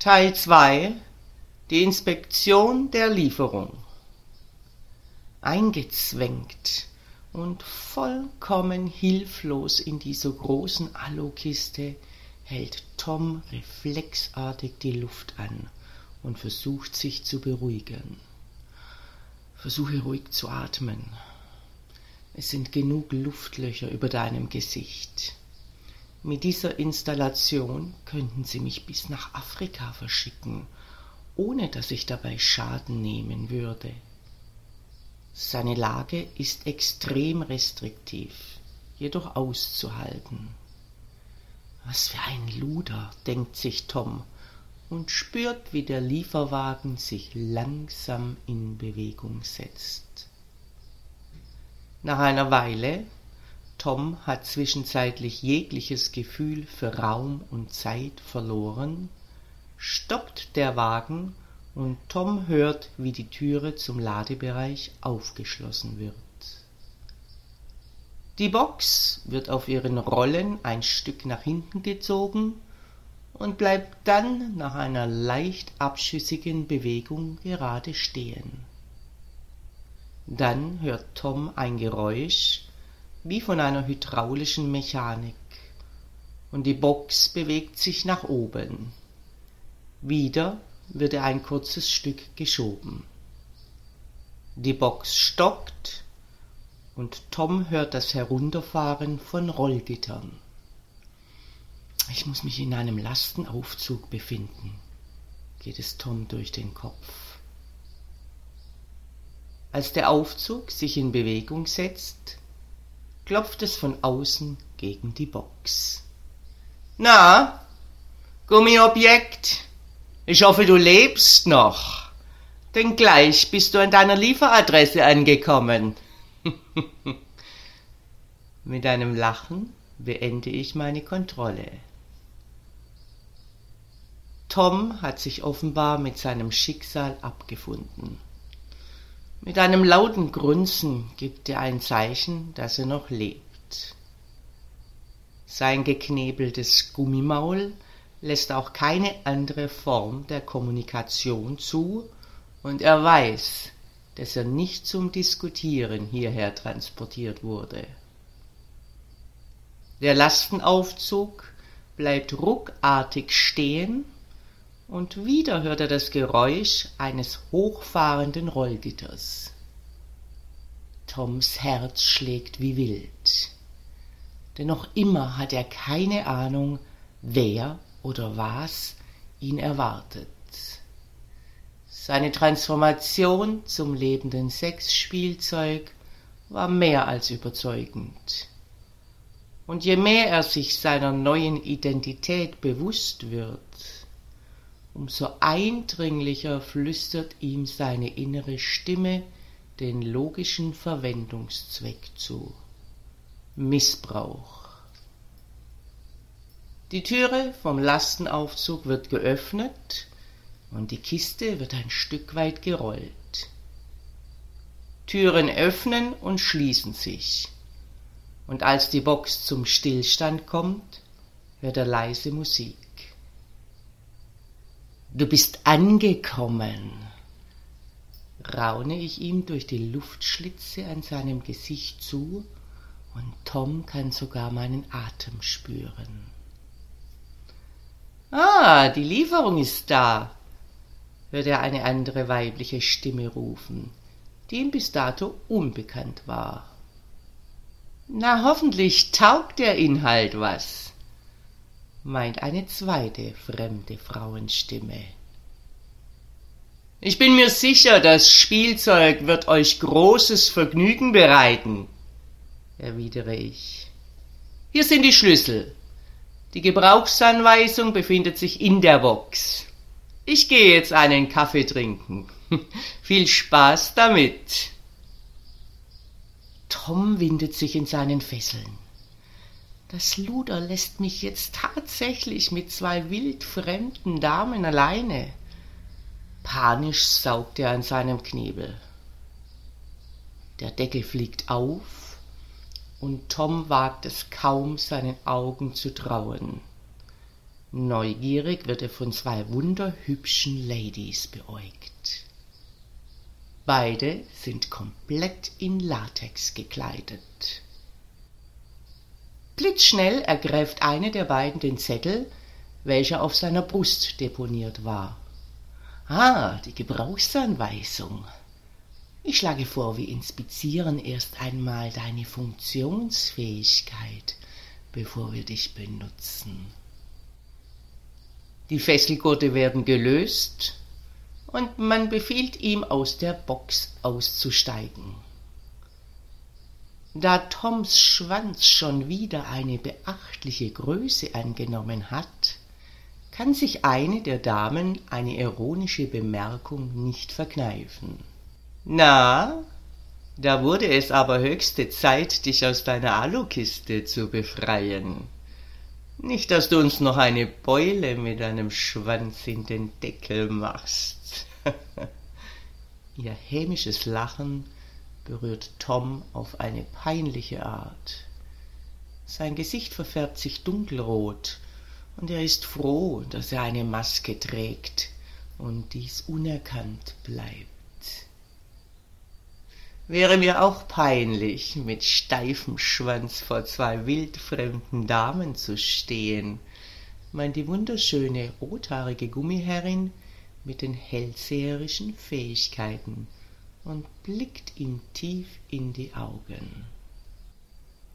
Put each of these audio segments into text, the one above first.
Teil 2 Die Inspektion der Lieferung Eingezwängt und vollkommen hilflos in dieser großen Alukiste hält Tom reflexartig die Luft an und versucht sich zu beruhigen. Versuche ruhig zu atmen. Es sind genug Luftlöcher über deinem Gesicht. Mit dieser Installation könnten Sie mich bis nach Afrika verschicken, ohne dass ich dabei Schaden nehmen würde. Seine Lage ist extrem restriktiv, jedoch auszuhalten. Was für ein Luder, denkt sich Tom und spürt, wie der Lieferwagen sich langsam in Bewegung setzt. Nach einer Weile Tom hat zwischenzeitlich jegliches Gefühl für Raum und Zeit verloren, stoppt der Wagen und Tom hört, wie die Türe zum Ladebereich aufgeschlossen wird. Die Box wird auf ihren Rollen ein Stück nach hinten gezogen und bleibt dann nach einer leicht abschüssigen Bewegung gerade stehen. Dann hört Tom ein Geräusch, wie von einer hydraulischen Mechanik, und die Box bewegt sich nach oben. Wieder wird er ein kurzes Stück geschoben. Die Box stockt und Tom hört das Herunterfahren von Rollgittern. Ich muss mich in einem Lastenaufzug befinden, geht es Tom durch den Kopf. Als der Aufzug sich in Bewegung setzt, klopft es von außen gegen die Box. Na, Gummiobjekt, ich hoffe, du lebst noch, denn gleich bist du an deiner Lieferadresse angekommen. Mit einem Lachen beende ich meine Kontrolle. Tom hat sich offenbar mit seinem Schicksal abgefunden. Mit einem lauten Grunzen gibt er ein Zeichen, dass er noch lebt. Sein geknebeltes Gummimaul lässt auch keine andere Form der Kommunikation zu, und er weiß, dass er nicht zum Diskutieren hierher transportiert wurde. Der Lastenaufzug bleibt ruckartig stehen und wieder hört er das Geräusch eines hochfahrenden Rollgitters. Toms Herz schlägt wie wild. Denn noch immer hat er keine Ahnung, wer oder was ihn erwartet. Seine Transformation zum lebenden Sexspielzeug war mehr als überzeugend. Und je mehr er sich seiner neuen Identität bewusst wird, umso eindringlicher flüstert ihm seine innere Stimme den logischen Verwendungszweck zu. Missbrauch. Die Türe vom Lastenaufzug wird geöffnet und die Kiste wird ein Stück weit gerollt. Türen öffnen und schließen sich. Und als die Box zum Stillstand kommt, hört er leise Musik. Du bist angekommen, raune ich ihm durch die Luftschlitze an seinem Gesicht zu, und Tom kann sogar meinen Atem spüren. Ah, die Lieferung ist da, hört er eine andere weibliche Stimme rufen, die ihm bis dato unbekannt war. Na, hoffentlich taugt der Inhalt was meint eine zweite fremde Frauenstimme. Ich bin mir sicher, das Spielzeug wird euch großes Vergnügen bereiten, erwidere ich. Hier sind die Schlüssel. Die Gebrauchsanweisung befindet sich in der Box. Ich gehe jetzt einen Kaffee trinken. Viel Spaß damit. Tom windet sich in seinen Fesseln. Das Luder lässt mich jetzt tatsächlich mit zwei wildfremden Damen alleine. Panisch saugt er an seinem Knebel. Der Deckel fliegt auf, und Tom wagt es kaum, seinen Augen zu trauen. Neugierig wird er von zwei wunderhübschen Ladies beäugt. Beide sind komplett in Latex gekleidet. Blitzschnell ergreift eine der beiden den Zettel, welcher auf seiner Brust deponiert war. Ah, die Gebrauchsanweisung. Ich schlage vor, wir inspizieren erst einmal deine Funktionsfähigkeit, bevor wir dich benutzen. Die Fesselgurte werden gelöst und man befiehlt ihm, aus der Box auszusteigen. Da Toms Schwanz schon wieder eine beachtliche Größe angenommen hat, kann sich eine der Damen eine ironische Bemerkung nicht verkneifen. Na, da wurde es aber höchste Zeit, dich aus deiner Alukiste zu befreien. Nicht, dass du uns noch eine Beule mit deinem Schwanz in den Deckel machst. Ihr hämisches Lachen berührt Tom auf eine peinliche Art. Sein Gesicht verfärbt sich dunkelrot, und er ist froh, dass er eine Maske trägt und dies unerkannt bleibt. Wäre mir auch peinlich, mit steifem Schwanz vor zwei wildfremden Damen zu stehen, meint die wunderschöne rothaarige Gummiherrin mit den hellseherischen Fähigkeiten und blickt ihm tief in die Augen.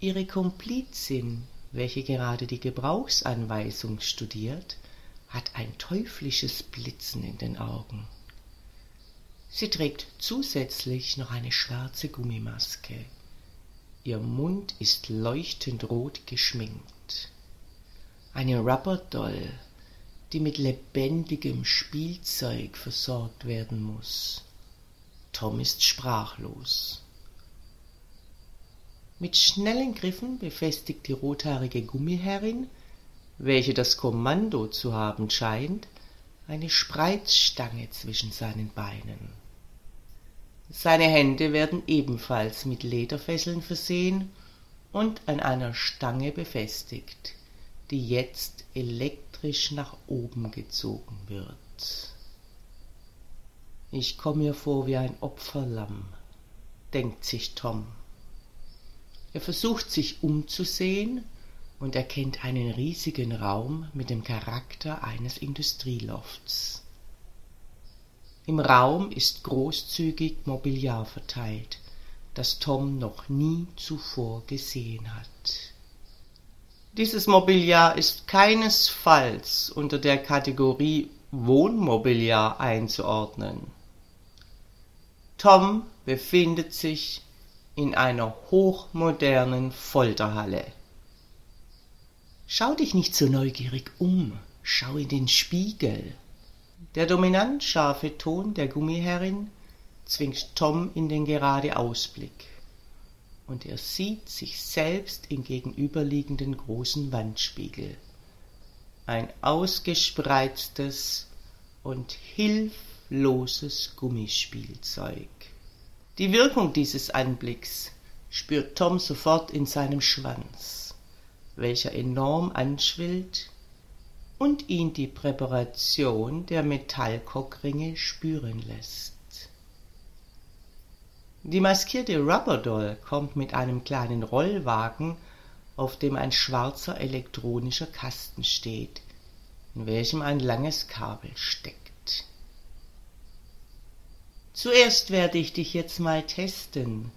Ihre Komplizin, welche gerade die Gebrauchsanweisung studiert, hat ein teuflisches Blitzen in den Augen. Sie trägt zusätzlich noch eine schwarze Gummimaske. Ihr Mund ist leuchtend rot geschminkt. Eine Rubberdoll, die mit lebendigem Spielzeug versorgt werden muss. Tom ist sprachlos. Mit schnellen Griffen befestigt die rothaarige Gummiherrin, welche das Kommando zu haben scheint, eine Spreizstange zwischen seinen Beinen. Seine Hände werden ebenfalls mit Lederfesseln versehen und an einer Stange befestigt, die jetzt elektrisch nach oben gezogen wird. Ich komme mir vor wie ein Opferlamm, denkt sich Tom. Er versucht sich umzusehen und erkennt einen riesigen Raum mit dem Charakter eines Industrielofts. Im Raum ist großzügig Mobiliar verteilt, das Tom noch nie zuvor gesehen hat. Dieses Mobiliar ist keinesfalls unter der Kategorie Wohnmobiliar einzuordnen. Tom befindet sich in einer hochmodernen Folterhalle. Schau dich nicht so neugierig um, schau in den Spiegel. Der dominant scharfe Ton der Gummiherrin zwingt Tom in den Geradeausblick, und er sieht sich selbst im gegenüberliegenden großen Wandspiegel. Ein ausgespreiztes und hilfloses Gummispielzeug. Die Wirkung dieses Anblicks spürt Tom sofort in seinem Schwanz, welcher enorm anschwillt und ihn die Präparation der Metallkockringe spüren lässt. Die maskierte Rubberdoll kommt mit einem kleinen Rollwagen, auf dem ein schwarzer elektronischer Kasten steht, in welchem ein langes Kabel steckt. Zuerst werde ich dich jetzt mal testen,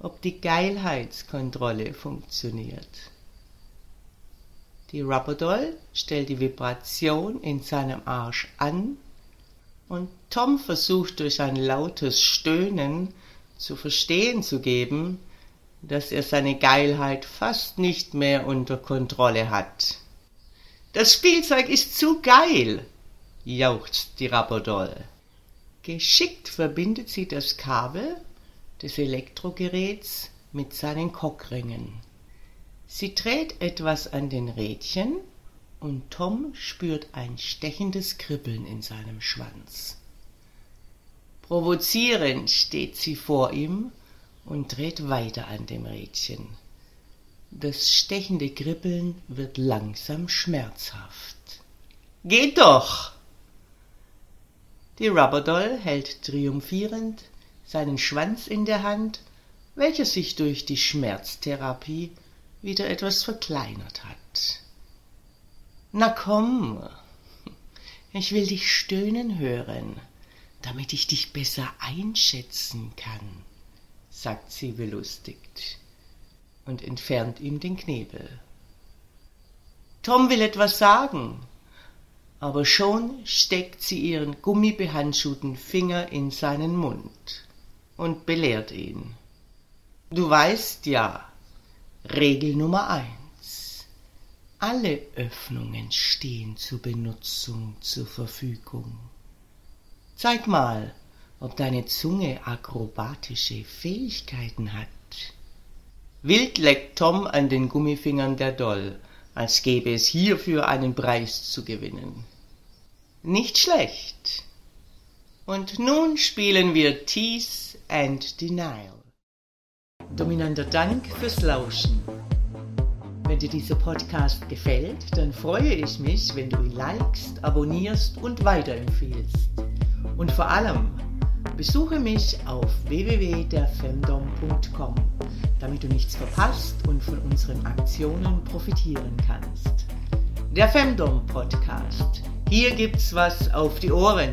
ob die Geilheitskontrolle funktioniert. Die Rubberdoll stellt die Vibration in seinem Arsch an und Tom versucht durch ein lautes Stöhnen zu verstehen zu geben, dass er seine Geilheit fast nicht mehr unter Kontrolle hat. Das Spielzeug ist zu geil, jauchzt die Rapperdoll. Geschickt verbindet sie das Kabel des Elektrogeräts mit seinen Cockringen. Sie dreht etwas an den Rädchen und Tom spürt ein stechendes Kribbeln in seinem Schwanz. Provozierend steht sie vor ihm und dreht weiter an dem Rädchen. Das stechende Kribbeln wird langsam schmerzhaft. Geht doch! Die Rubberdoll hält triumphierend seinen Schwanz in der Hand, welcher sich durch die Schmerztherapie wieder etwas verkleinert hat. Na komm, ich will dich stöhnen hören, damit ich dich besser einschätzen kann, sagt sie belustigt und entfernt ihm den Knebel. Tom will etwas sagen, aber schon steckt sie ihren gummibehandschuhten Finger in seinen Mund und belehrt ihn. Du weißt ja, Regel Nummer eins. Alle Öffnungen stehen zur Benutzung zur Verfügung. Zeig mal, ob deine Zunge akrobatische Fähigkeiten hat. Wild leckt Tom an den Gummifingern der Doll, als gäbe es hierfür einen Preis zu gewinnen. Nicht schlecht. Und nun spielen wir Tease and Denial. Dominanter Dank fürs Lauschen. Wenn dir dieser Podcast gefällt, dann freue ich mich, wenn du ihn likest, abonnierst und weiterempfehlst. Und vor allem, besuche mich auf www.derfemdom.com, damit du nichts verpasst und von unseren Aktionen profitieren kannst. Der Femdom Podcast. Hier gibt's was auf die Ohren.